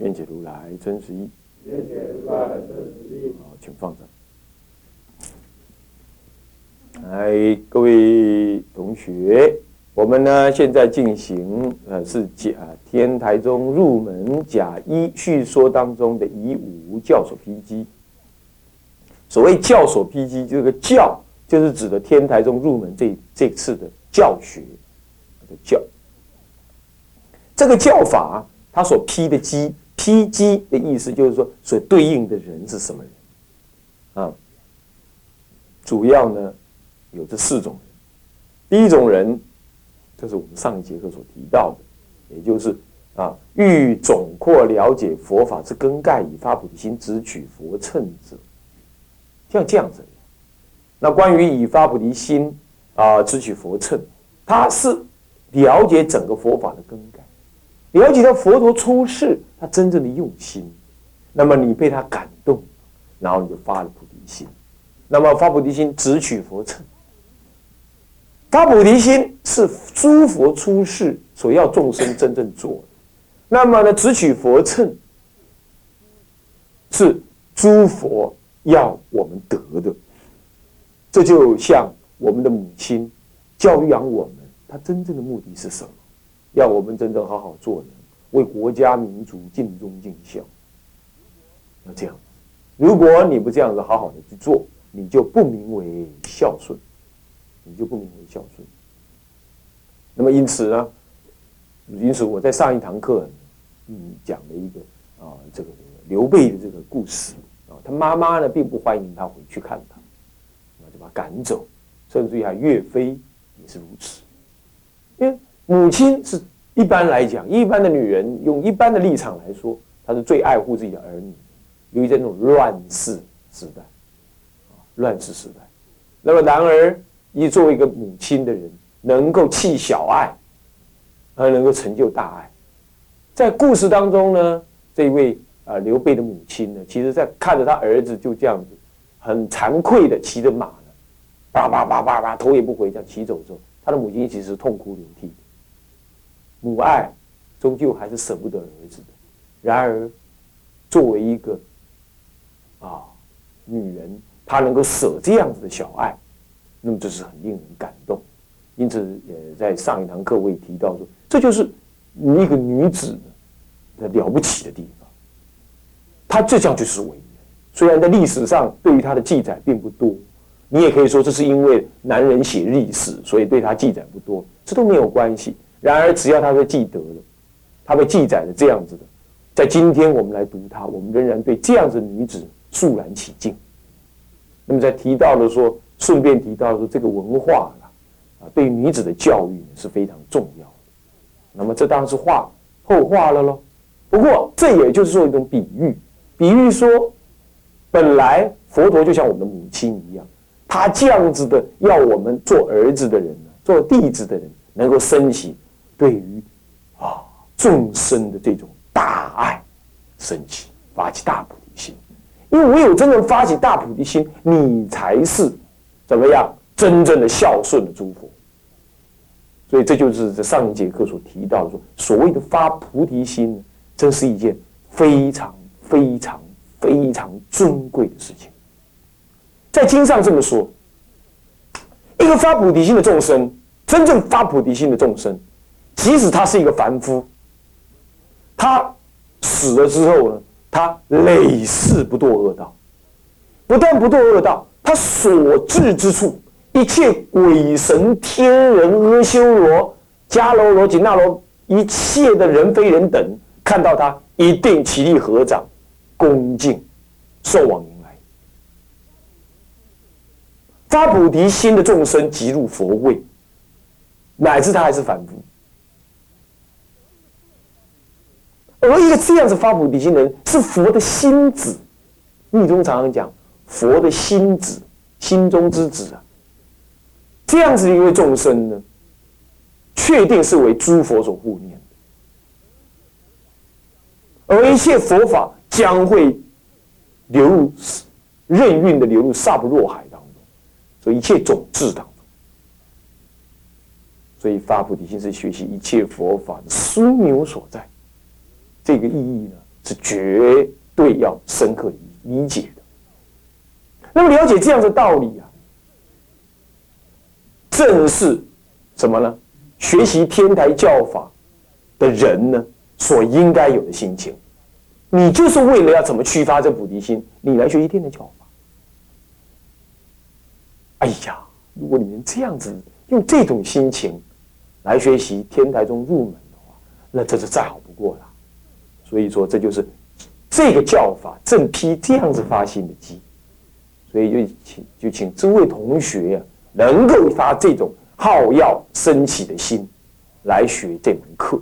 愿解如来真实义。愿解如来真实义。好，请放掌。来，各位同学，我们呢现在进行呃是甲天台中入门甲一叙说当中的以五教所批机。所谓教所批机，这个教就是指的天台中入门这这次的教学的教。这个教法，它所批的机，批机的意思就是说，所对应的人是什么人啊？主要呢？有这四种人，第一种人，就是我们上一节课所提到的，也就是啊，欲总括了解佛法之根概，以发菩提心，直取佛乘者，像这样子。那关于以发菩提心啊，直取佛乘，他是了解整个佛法的根概，了解到佛陀出世他真正的用心，那么你被他感动，然后你就发了菩提心，那么发菩提心，直取佛乘。发菩提心是诸佛出世所要众生真正做的，那么呢，直取佛乘是诸佛要我们得的。这就像我们的母亲教育养我们，她真正的目的是什么？要我们真正好好做人，为国家民族尽忠尽孝。要这样，如果你不这样子好好的去做，你就不名为孝顺。你就不名为孝顺。那么因此呢，因此我在上一堂课，嗯，讲了一个啊，这个刘备的这个故事啊，他妈妈呢并不欢迎他回去看他，那就把他赶走，甚至于还岳飞也是如此。因为母亲是一般来讲，一般的女人用一般的立场来说，她是最爱护自己的儿女，由于在那种乱世时代，乱世时代，那么然而。你作为一个母亲的人，能够弃小爱，而能够成就大爱。在故事当中呢，这位啊刘备的母亲呢，其实在看着他儿子就这样子，很惭愧的骑着马呢，叭叭叭叭叭头也不回这样骑走之后，他的母亲其实痛哭流涕。母爱终究还是舍不得儿子的。然而，作为一个啊女人，她能够舍这样子的小爱。那么这是很令人感动，因此，呃，在上一堂课我也提到说，这就是一个女子的了不起的地方。她这叫就是伟人，虽然在历史上对于她的记载并不多，你也可以说这是因为男人写历史，所以对她记载不多，这都没有关系。然而，只要他被记得了，他被记载的这样子的，在今天我们来读她，我们仍然对这样子女子肃然起敬。那么，在提到了说。顺便提到说，这个文化啊，啊，对女子的教育是非常重要的。那么这当然是话后话了喽。不过这也就是说一种比喻，比喻说，本来佛陀就像我们的母亲一样，他这样子的要我们做儿子的人，做弟子的人，能够升起对于啊众生的这种大爱，升起发起大菩提心。因为唯有真正发起大菩提心，你才是。怎么样？真正的孝顺的诸佛，所以这就是这上一节课所提到的，说所谓的发菩提心，这是一件非常非常非常尊贵的事情。在经上这么说，一个发菩提心的众生，真正发菩提心的众生，即使他是一个凡夫，他死了之后呢，他累世不堕恶道，不但不堕恶道。他所至之处，一切鬼神天人阿修罗迦罗罗紧那罗，一切的人非人等，看到他一定起立合掌，恭敬，受往迎来。发菩提心的众生即入佛位，乃至他还是凡夫。而一个这样子发菩提心的人，是佛的心子。密宗常常讲佛的心子，心中之子啊。这样子的一位众生呢，确定是为诸佛所护念的，而一切佛法将会流入任运的流入萨不若海当中，所以一切种智当中。所以发菩提心是学习一切佛法的枢纽所在，这个意义呢是绝对要深刻理解的。那么了解这样的道理啊，正是什么呢？学习天台教法的人呢所应该有的心情。你就是为了要怎么驱发这菩提心，你来学习天台教法。哎呀，如果你能这样子用这种心情。来学习天台中入门的话，那这是再好不过了。所以说，这就是这个教法正批这样子发心的机。所以就请就请诸位同学呀，能够发这种好要升起的心来学这门课。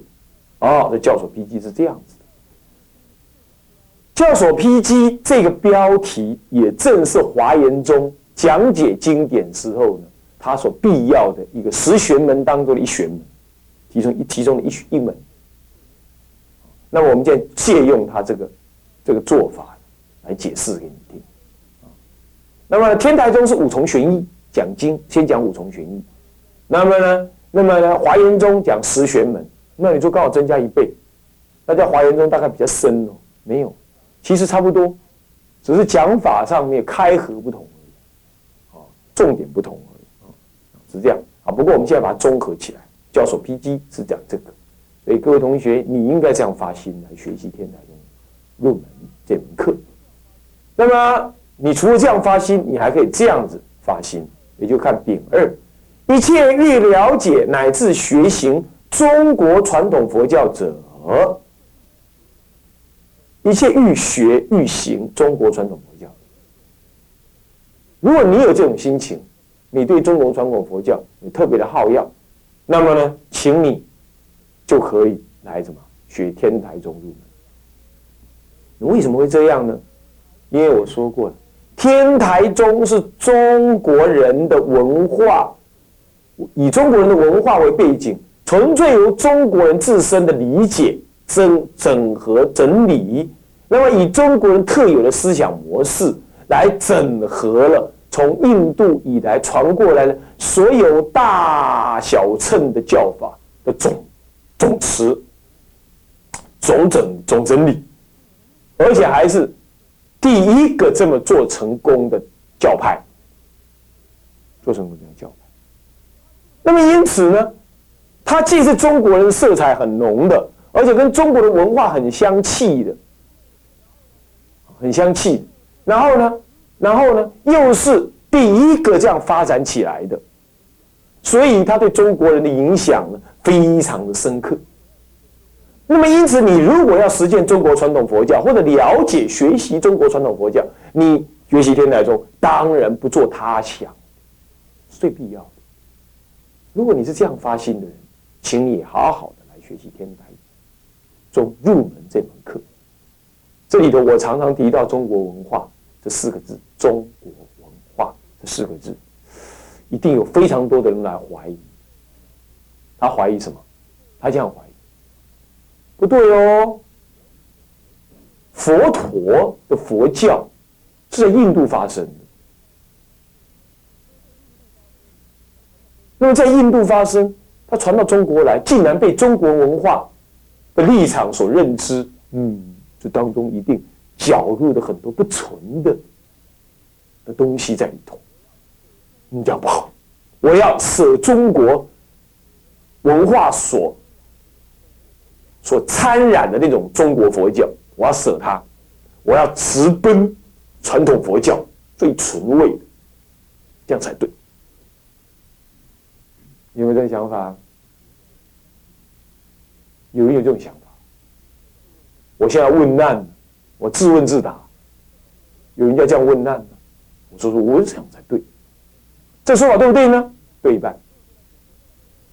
哦，这教所批机是这样子的。教所批机这个标题，也正是华严中讲解经典之后呢。他所必要的一个十玄门当中的一玄门，其中一其中的一一门。那么我们现在借用他这个这个做法来解释给你听。那么天台宗是五重玄义讲经，先讲五重玄义。那么呢，那么呢，华严宗讲十玄门，那你就刚好增加一倍。那在华严宗大概比较深哦，没有，其实差不多，只是讲法上面开合不同而已，啊，重点不同而已，啊。是这样啊，不过我们现在把它综合起来，教授 PG 是讲这个，所以各位同学，你应该这样发心来学习天台宗入门这门课。那么，你除了这样发心，你还可以这样子发心，也就看丙二，一切欲了解乃至学行中国传统佛教者，一切欲学欲行中国传统佛教，如果你有这种心情。你对中国传统佛教你特别的好要，那么呢，请你就可以来什么学天台宗入门。为什么会这样呢？因为我说过了，天台宗是中国人的文化，以中国人的文化为背景，纯粹由中国人自身的理解整整合整理，那么以中国人特有的思想模式来整合了。从印度以来传过来的所有大小乘的教法的总总词、总整、总整理，而且还是第一个这么做成功的教派，做成功的教派。那么因此呢，它既是中国人色彩很浓的，而且跟中国的文化很相契的，很相契。然后呢？然后呢，又是第一个这样发展起来的，所以它对中国人的影响呢非常的深刻。那么，因此你如果要实践中国传统佛教，或者了解学习中国传统佛教，你学习天台宗当然不做他想，最必要的。如果你是这样发心的人，请你好好的来学习天台宗入门这门课。这里头我常常提到中国文化。这四个字“中国文化”这四个字，一定有非常多的人来怀疑。他怀疑什么？他这样怀疑：不对哦，佛陀的佛教是在印度发生的。那么在印度发生，它传到中国来，竟然被中国文化的立场所认知。嗯，这当中一定。搅入的很多不纯的的东西在里头，你讲不好。我要舍中国文化所所参染的那种中国佛教，我要舍它，我要直奔传统佛教最纯味的，这样才对。有没有这个想法？有没有这种想法？我现在问难。我自问自答，有人家这样问难呢？我说说，我这样才对。这说法对不对呢？对一半，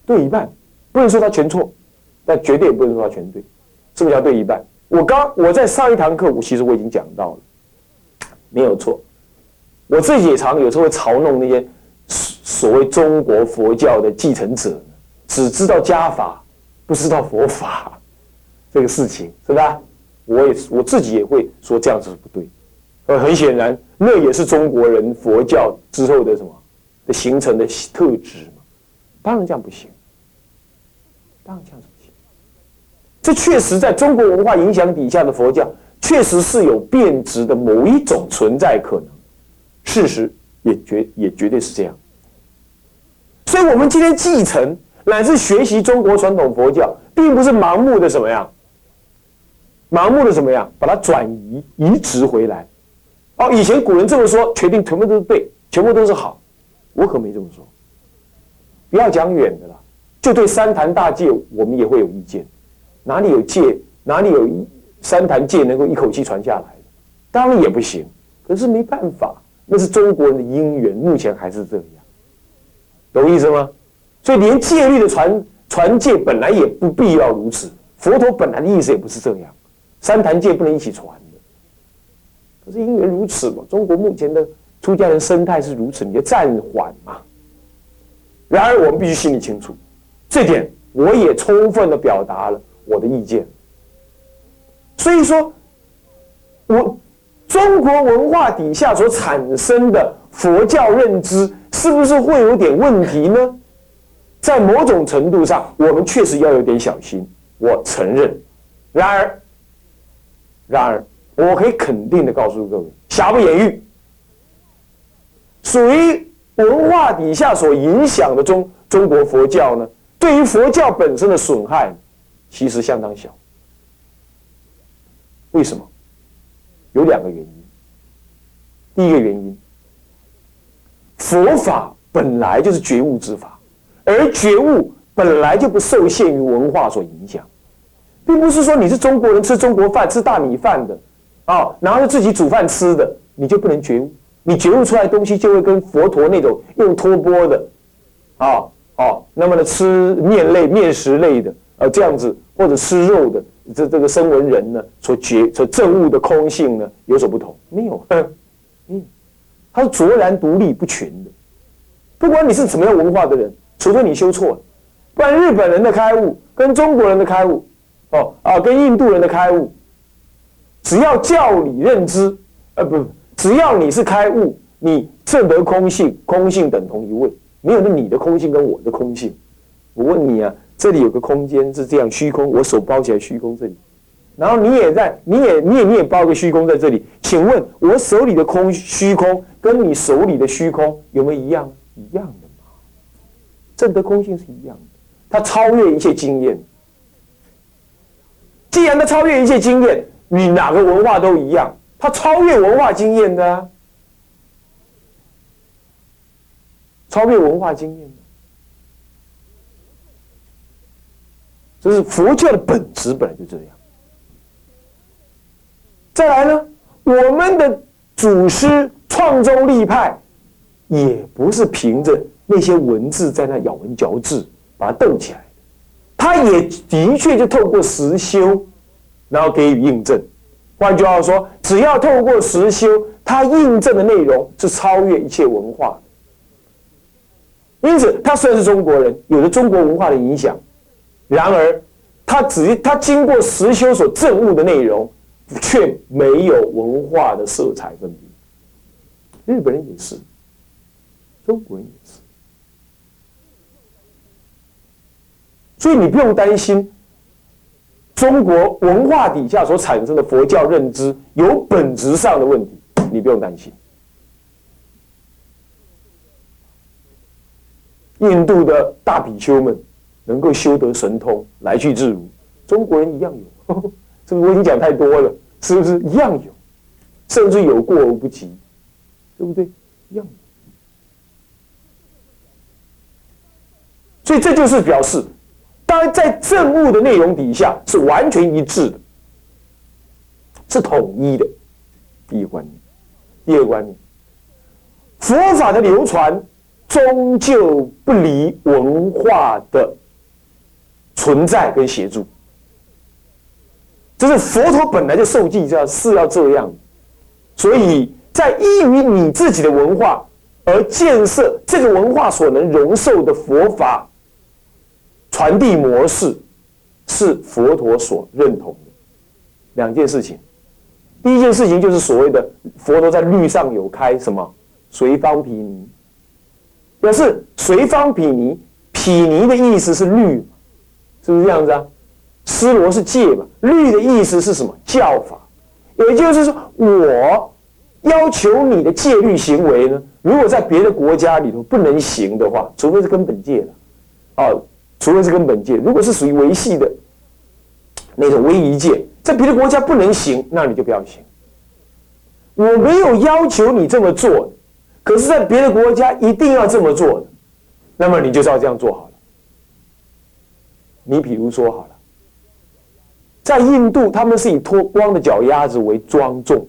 对一半，不能说他全错，但绝对也不能说他全对。是不是要对一半？我刚我在上一堂课，我其实我已经讲到了，没有错。我自己也常有时候会嘲弄那些所谓中国佛教的继承者，只知道家法，不知道佛法这个事情，是吧？我也我自己也会说这样子是不对。呃，很显然，那也是中国人佛教之后的什么的形成的特质嘛。当然这样不行，当然这样子不行。这确实在中国文化影响底下的佛教，确实是有变质的某一种存在可能。事实也绝也绝对是这样。所以，我们今天继承乃至学习中国传统佛教，并不是盲目的什么呀，盲目的什么呀，把它转移移植回来。哦，以前古人这么说，确定全部都是对，全部都是好。我可没这么说。不要讲远的了，就对三坛大戒，我们也会有意见。哪里有戒，哪里有三坛戒能够一口气传下来的？当然也不行。可是没办法，那是中国人的因缘，目前还是这样，懂意思吗？所以连戒律的传传戒本来也不必要如此。佛陀本来的意思也不是这样，三坛戒不能一起传的。可是因为如此嘛，中国目前的出家人生态是如此，你就暂缓嘛。然而我们必须心里清楚，这点我也充分的表达了我的意见。所以说，我中国文化底下所产生的佛教认知，是不是会有点问题呢？在某种程度上，我们确实要有点小心。我承认。然而，然而。我可以肯定的告诉各位，瑕不掩瑜，属于文化底下所影响的中中国佛教呢，对于佛教本身的损害，其实相当小。为什么？有两个原因。第一个原因，佛法本来就是觉悟之法，而觉悟本来就不受限于文化所影响，并不是说你是中国人吃中国饭吃大米饭的。啊，然后自己煮饭吃的，你就不能觉悟。你觉悟出来的东西就会跟佛陀那种用托钵的，啊哦，那么呢吃面类、面食类的，呃这样子，或者吃肉的，这这个声闻人呢所觉所证悟的空性呢有所不同？没有，嗯，他是卓然独立不群的。不管你是怎么样文化的人，除非你修错了，不然日本人的开悟跟中国人的开悟，哦啊，跟印度人的开悟。只要教理认知，呃不，只要你是开悟，你证得空性，空性等同一位，没有那你的空性跟我的空性。我问你啊，这里有个空间是这样虚空，我手包起来虚空这里，然后你也在，你也你也你也包个虚空在这里，请问我手里的空虚空跟你手里的虚空有没有一样？一样的嘛，证得空性是一样的，它超越一切经验。既然它超越一切经验。你哪个文化都一样，它超越文化经验的，超越文化经验的，这是佛教的本质，本来就这样。再来呢，我们的祖师创宗立派，也不是凭着那些文字在那咬文嚼字把它动起来，他也的确就透过实修。然后给予印证，换句话说，只要透过实修，它印证的内容是超越一切文化。因此，他虽然是中国人，有着中国文化的影响，然而他只他经过实修所证悟的内容，却没有文化的色彩分别。日本人也是，中国人也是，所以你不用担心。中国文化底下所产生的佛教认知有本质上的问题，你不用担心。印度的大比丘们能够修得神通，来去自如，中国人一样有。这个我已经讲太多了，是不是一样有？甚至有过而不及，对不对？一样。所以这就是表示。当然在政务的内容底下是完全一致的，是统一的。第一个观念，第二个观念，佛法的流传终究不离文化的存在跟协助。这是佛陀本来就受记这样是要这样，所以在依于你自己的文化而建设这个文化所能容受的佛法传递模式，是佛陀所认同的两件事情。第一件事情就是所谓的佛陀在律上有开什么随方毗尼，表示随方毗尼，毗尼的意思是律，是不是这样子啊？斯罗是戒嘛，律的意思是什么？教法，也就是说，我要求你的戒律行为呢，如果在别的国家里头不能行的话，除非是根本戒的，啊，除非是根本戒，如果是属于维系的那种威仪戒。在别的国家不能行，那你就不要行。我没有要求你这么做，可是，在别的国家一定要这么做的，那么你就要这样做好了。你比如说好了，在印度，他们是以脱光的脚丫子为庄重，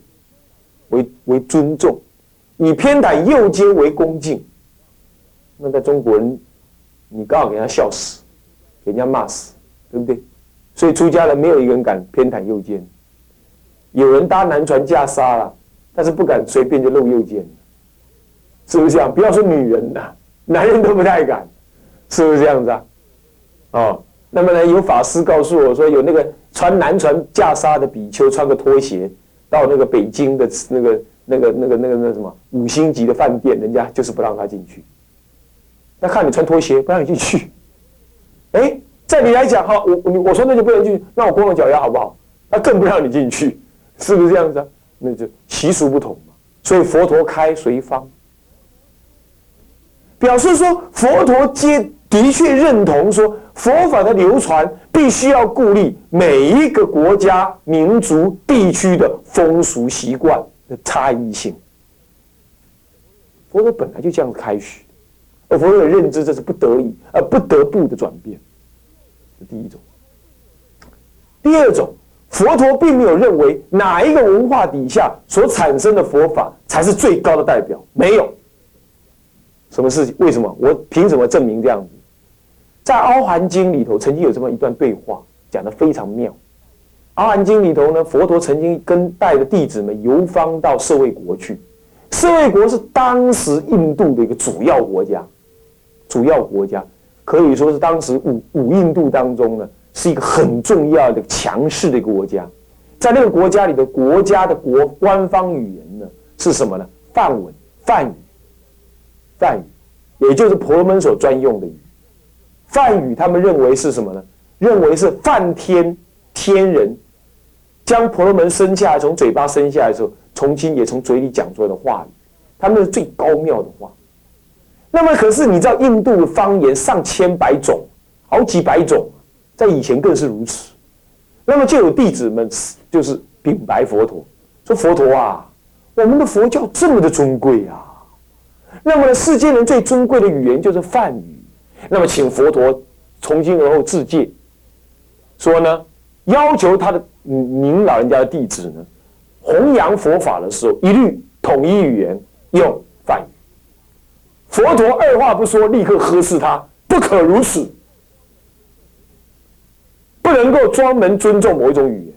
为为尊重，以偏袒右肩为恭敬。那在中国人，你刚好给人家笑死，给人家骂死，对不对？所以出家人没有一个人敢偏袒右肩，有人搭南船架沙了，但是不敢随便就露右肩，是不是这样？不要说女人呐，男人都不太敢，是不是这样子啊？哦，那么呢，有法师告诉我说，有那个穿南船架沙的比丘穿个拖鞋到那个北京的那个那个那个那个那什么五星级的饭店，人家就是不让他进去，那看你穿拖鞋不让你进去，哎。在你来讲，哈，我我我说那就不能进去，那我光着脚丫好不好？那更不让你进去，是不是这样子啊？那就习俗不同嘛。所以佛陀开随方，表示说佛陀接的确认同说佛法的流传必须要顾虑每一个国家、民族、地区的风俗习惯的差异性。佛陀本来就这样开始，而佛陀的认知这是不得已而不得不的转变。第一种，第二种，佛陀并没有认为哪一个文化底下所产生的佛法才是最高的代表，没有。什么事情？为什么？我凭什么证明这样子？在《阿含经》里头，曾经有这么一段对话，讲的非常妙。《阿含经》里头呢，佛陀曾经跟带着弟子们游方到舍卫国去。舍卫国是当时印度的一个主要国家，主要国家。可以说是当时五五印度当中呢，是一个很重要的强势的一个国家，在那个国家里的国家的国官方语言呢是什么呢？梵文、梵语、梵语，也就是婆罗门所专用的语。梵语他们认为是什么呢？认为是梵天天人将婆罗门生下来，从嘴巴生下来的时候，重新也从嘴里讲出来的话语，他们是最高妙的话。那么，可是你知道，印度方言上千百种，好几百种，在以前更是如此。那么就有弟子们就是禀白佛陀，说：“佛陀啊，我们的佛教这么的尊贵啊，那么世间人最尊贵的语言就是梵语。那么，请佛陀从今而后自戒，说呢，要求他的您老人家的弟子呢，弘扬佛法的时候，一律统一语言用梵语。”佛陀二话不说，立刻呵斥他：不可如此，不能够专门尊重某一种语言，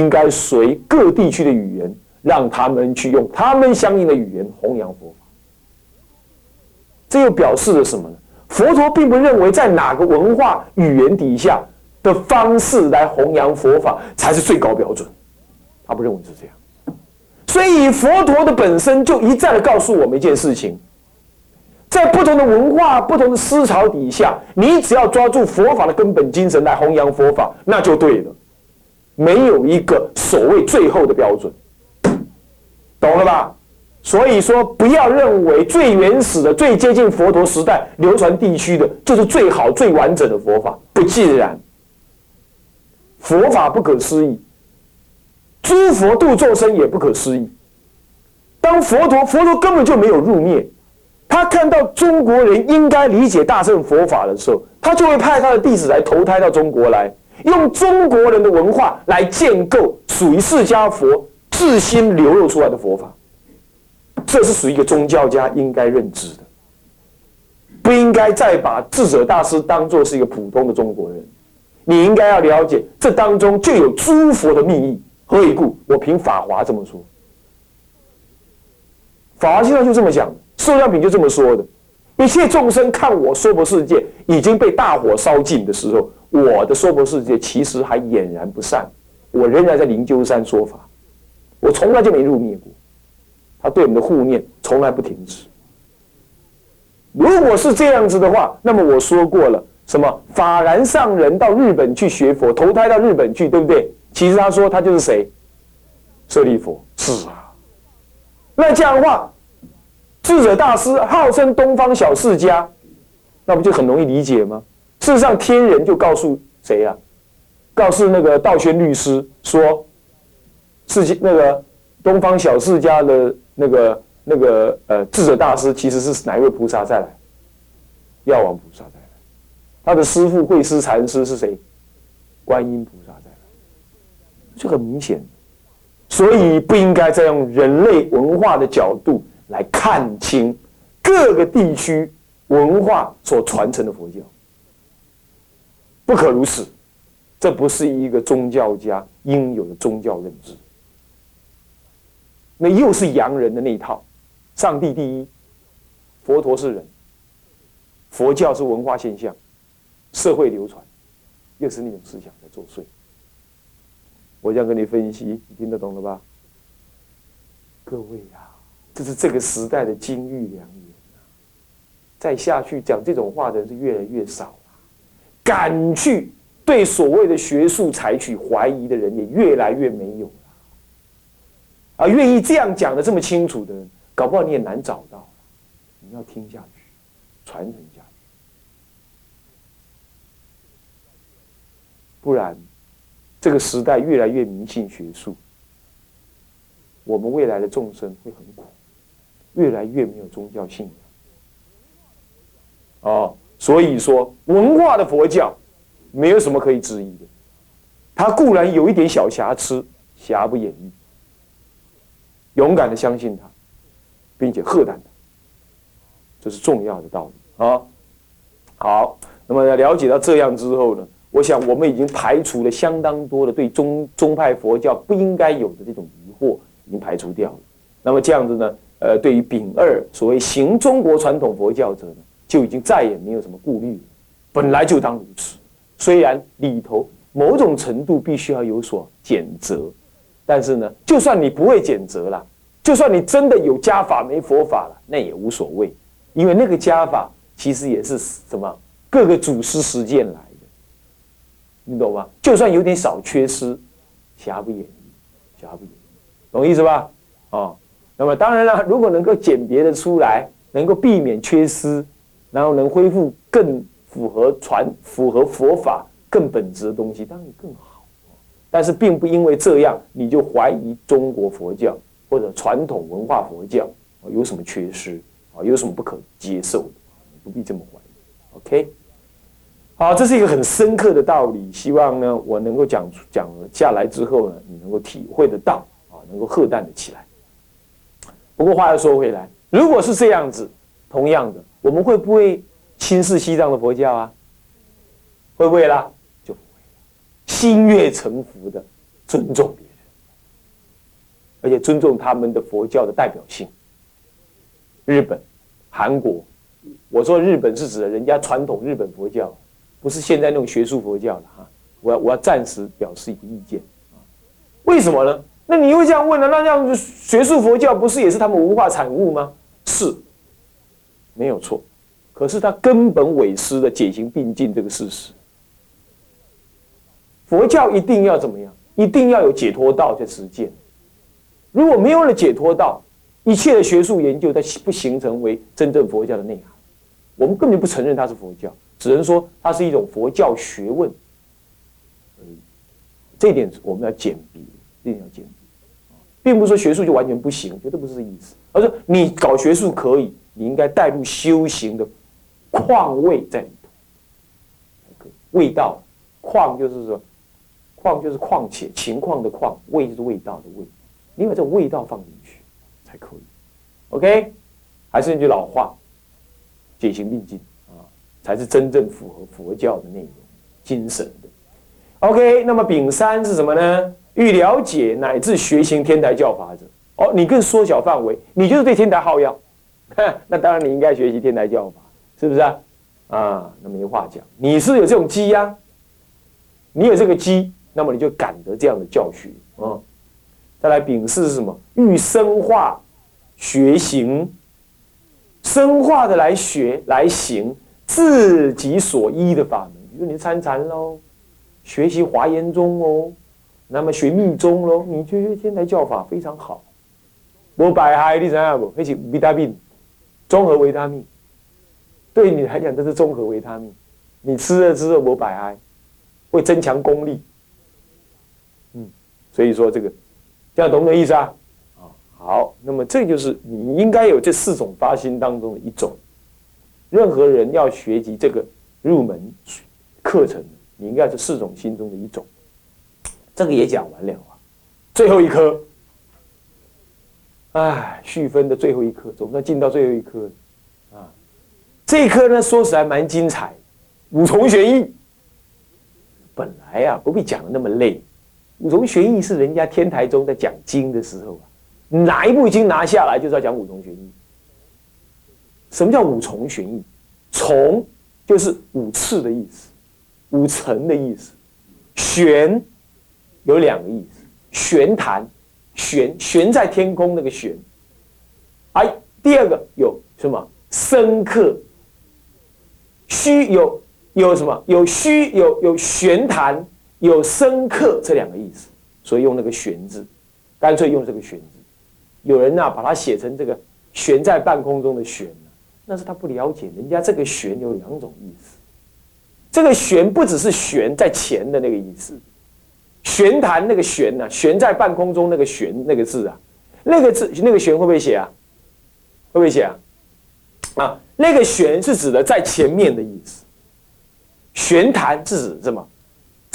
应该随各地区的语言，让他们去用他们相应的语言弘扬佛法。这又表示了什么呢？佛陀并不认为在哪个文化语言底下的方式来弘扬佛法才是最高标准，他不认为是这样。所以佛陀的本身就一再的告诉我们一件事情。在不同的文化、不同的思潮底下，你只要抓住佛法的根本精神来弘扬佛法，那就对了。没有一个所谓最后的标准，懂了吧？所以说，不要认为最原始的、最接近佛陀时代流传地区的，就是最好、最完整的佛法。不尽然，佛法不可思议，诸佛度众生也不可思议。当佛陀，佛陀根本就没有入灭。他看到中国人应该理解大乘佛法的时候，他就会派他的弟子来投胎到中国来，用中国人的文化来建构属于释迦佛自心流露出来的佛法。这是属于一个宗教家应该认知的，不应该再把智者大师当做是一个普通的中国人，你应该要了解，这当中就有诸佛的密意。何以故？我凭法华这么说，法华经上就这么讲，受量品就这么说的。一切众生看我娑婆世界已经被大火烧尽的时候，我的娑婆世界其实还俨然不散，我仍然在灵鹫山说法，我从来就没入灭过。他对我们的护念从来不停止。如果是这样子的话，那么我说过了，什么法然上人到日本去学佛，投胎到日本去，对不对？其实他说他就是谁？舍利佛。是啊。那这样的话。智者大师号称东方小世家，那不就很容易理解吗？事实上，天人就告诉谁呀？告诉那个道宣律师说，世界那个东方小世家的那个那个呃智者大师其实是哪一位菩萨再来？药王菩萨再来，他的师父慧思禅师是谁？观音菩萨再来，就很明显，所以不应该再用人类文化的角度。来看清各个地区文化所传承的佛教，不可如此。这不是一个宗教家应有的宗教认知。那又是洋人的那一套，上帝第一，佛陀是人，佛教是文化现象，社会流传，又是那种思想在作祟。我这样跟你分析，你听得懂了吧？各位啊。这是这个时代的金玉良言再下去讲这种话的人是越来越少了，敢去对所谓的学术采取怀疑的人也越来越没有了。啊，愿意这样讲的这么清楚的，搞不好你也难找到。你要听下去，传承下去，不然这个时代越来越迷信学术，我们未来的众生会很苦。越来越没有宗教信仰，哦，所以说文化的佛教没有什么可以质疑的，它固然有一点小瑕疵，瑕不掩瑜，勇敢的相信他，并且喝淡他，这是重要的道理啊。好，那么了解到这样之后呢，我想我们已经排除了相当多的对宗宗派佛教不应该有的这种疑惑，已经排除掉了。那么这样子呢？呃，对于丙二所谓行中国传统佛教者呢，就已经再也没有什么顾虑了。本来就当如此，虽然里头某种程度必须要有所减责，但是呢，就算你不会减责了，就算你真的有加法没佛法了，那也无所谓，因为那个加法其实也是什么各个祖师实践来的，你懂吗？就算有点少缺失，瑕不掩瑜，瑕不掩瑜，懂意思吧？啊。那么当然了，如果能够鉴别的出来，能够避免缺失，然后能恢复更符合传、符合佛法更本质的东西，当然更好。但是并不因为这样，你就怀疑中国佛教或者传统文化佛教有什么缺失啊，有什么不可接受的，不必这么怀疑。OK，好，这是一个很深刻的道理，希望呢我能够讲讲下来之后呢，你能够体会得到啊，能够喝淡的起来。不过话又说回来，如果是这样子，同样的，我们会不会轻视西藏的佛教啊？会不会啦？心悦诚服的尊重别人，而且尊重他们的佛教的代表性。日本、韩国，我说日本是指人家传统日本佛教，不是现在那种学术佛教了哈。我要我要暂时表示一个意见，为什么呢？那你又这样问了？那这样学术佛教不是也是他们文化产物吗？是，没有错。可是他根本违失了解行并进这个事实。佛教一定要怎么样？一定要有解脱道在实践。如果没有了解脱道，一切的学术研究它不形成为真正佛教的内涵。我们根本就不承认它是佛教，只能说它是一种佛教学问而已。这点我们要鉴别，一定要鉴别。并不是说学术就完全不行，绝对不是这意思。而是你搞学术可以，你应该带入修行的况味在里头。味道，况就是说，况就是况且情况的况，味就是味道的味。你把这味道放进去才可以。OK，还是那句老话，解行并进啊，才是真正符合佛教的内容、精神的。OK，那么丙三是什么呢？欲了解乃至学行天台教法者。哦，你更缩小范围，你就是对天台好要，那当然你应该学习天台教法，是不是啊？啊，那没话讲，你是有这种机呀，你有这个机，那么你就感得这样的教学啊。再来丙四是什么？欲生化学行，生化的来学来行自己所依的法门，比如你参禅喽，学习华严宗哦，那么学密宗喽，你觉得天台教法非常好。我百害，你知道不？那是维他命，综合维他命，对你来讲这是综合维他命。你吃了之后我百害，会增强功力。嗯，所以说这个，这样懂不懂意思啊？啊，好，那么这就是你应该有这四种发心当中的一种。任何人要学习这个入门课程，你应该是四种心中的一种。这个也讲完了啊，最后一颗。哎，续分的最后一课，总算进到最后一课了啊！这一课呢，说起来蛮精彩，五重玄义。本来啊，不必讲的那么累。五重玄义是人家天台宗在讲经的时候，哪一部经拿下来就是要讲五重玄义。什么叫五重玄义？重就是五次的意思，五层的意思。玄有两个意思，玄坛。悬悬在天空那个玄，哎，第二个有什么深刻？虚有有什么？有虚有有玄坛，有深刻这两个意思，所以用那个悬字，干脆用这个悬字。有人呐把它写成这个悬在半空中的悬那是他不了解，人家这个悬有两种意思，这个悬不只是悬在前的那个意思。玄坛那个玄呢？悬在半空中那个玄那个字啊，那个字那个玄会不会写啊？会不会写啊？啊，那个玄是指的在前面的意思。玄坛是指什么？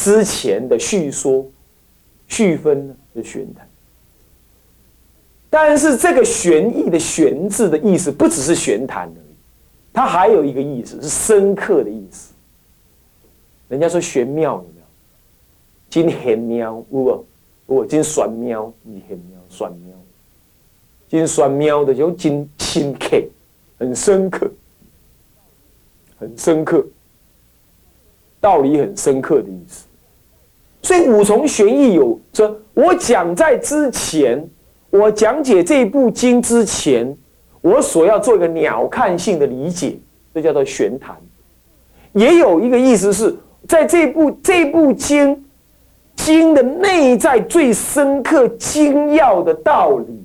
之前的叙说、叙分？是玄谈。但是这个玄义的玄字的意思不只是玄谈而已，它还有一个意思是深刻的意思。人家说玄妙。真玄妙，有无？有真玄妙，你玄妙，玄妙。真玄妙的就真深刻，很深刻，很深刻，道理很深刻的意思。所以五重玄义有说，我讲在之前，我讲解这部经之前，我所要做一个鸟瞰性的理解，这叫做玄谈。也有一个意思是在这部这部经。经的内在最深刻精要的道理。